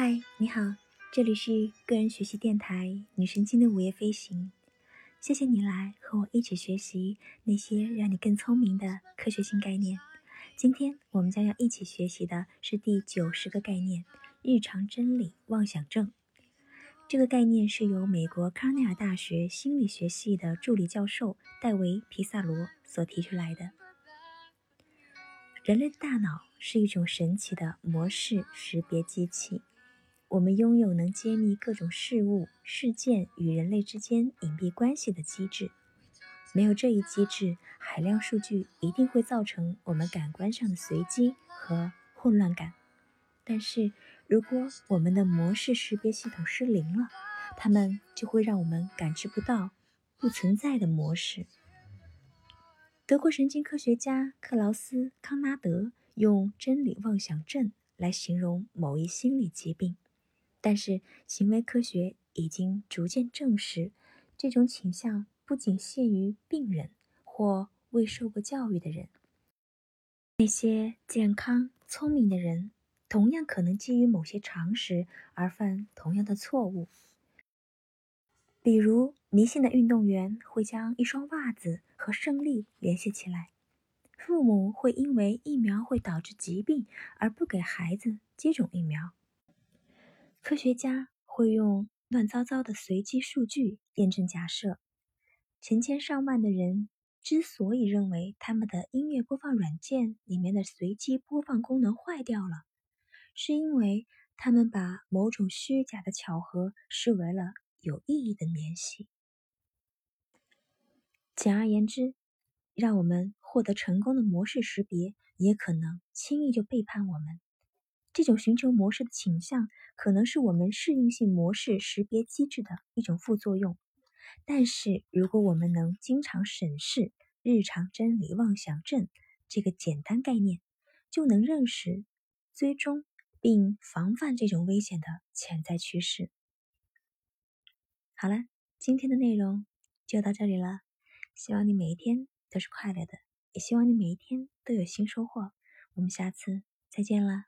嗨，你好，这里是个人学习电台女神经的午夜飞行。谢谢你来和我一起学习那些让你更聪明的科学性概念。今天我们将要一起学习的是第九十个概念——日常真理妄想症。这个概念是由美国康奈尔大学心理学系的助理教授戴维·皮萨罗所提出来的。人类大脑是一种神奇的模式识别机器。我们拥有能揭秘各种事物、事件与人类之间隐蔽关系的机制。没有这一机制，海量数据一定会造成我们感官上的随机和混乱感。但是，如果我们的模式识别系统失灵了，它们就会让我们感知不到不存在的模式。德国神经科学家克劳斯·康纳德用“真理妄想症”来形容某一心理疾病，但是行为科学已经逐渐证实，这种倾向不仅限于病人或未受过教育的人。那些健康、聪明的人同样可能基于某些常识而犯同样的错误，比如迷信的运动员会将一双袜子。和胜利联系起来，父母会因为疫苗会导致疾病而不给孩子接种疫苗。科学家会用乱糟糟的随机数据验证假设。成千上万的人之所以认为他们的音乐播放软件里面的随机播放功能坏掉了，是因为他们把某种虚假的巧合视为了有意义的联系。简而言之，让我们获得成功的模式识别，也可能轻易就背叛我们。这种寻求模式的倾向，可能是我们适应性模式识别机制的一种副作用。但是，如果我们能经常审视“日常真理妄想症”这个简单概念，就能认识、追踪并防范这种危险的潜在趋势。好了，今天的内容就到这里了。希望你每一天都是快乐的，也希望你每一天都有新收获。我们下次再见了。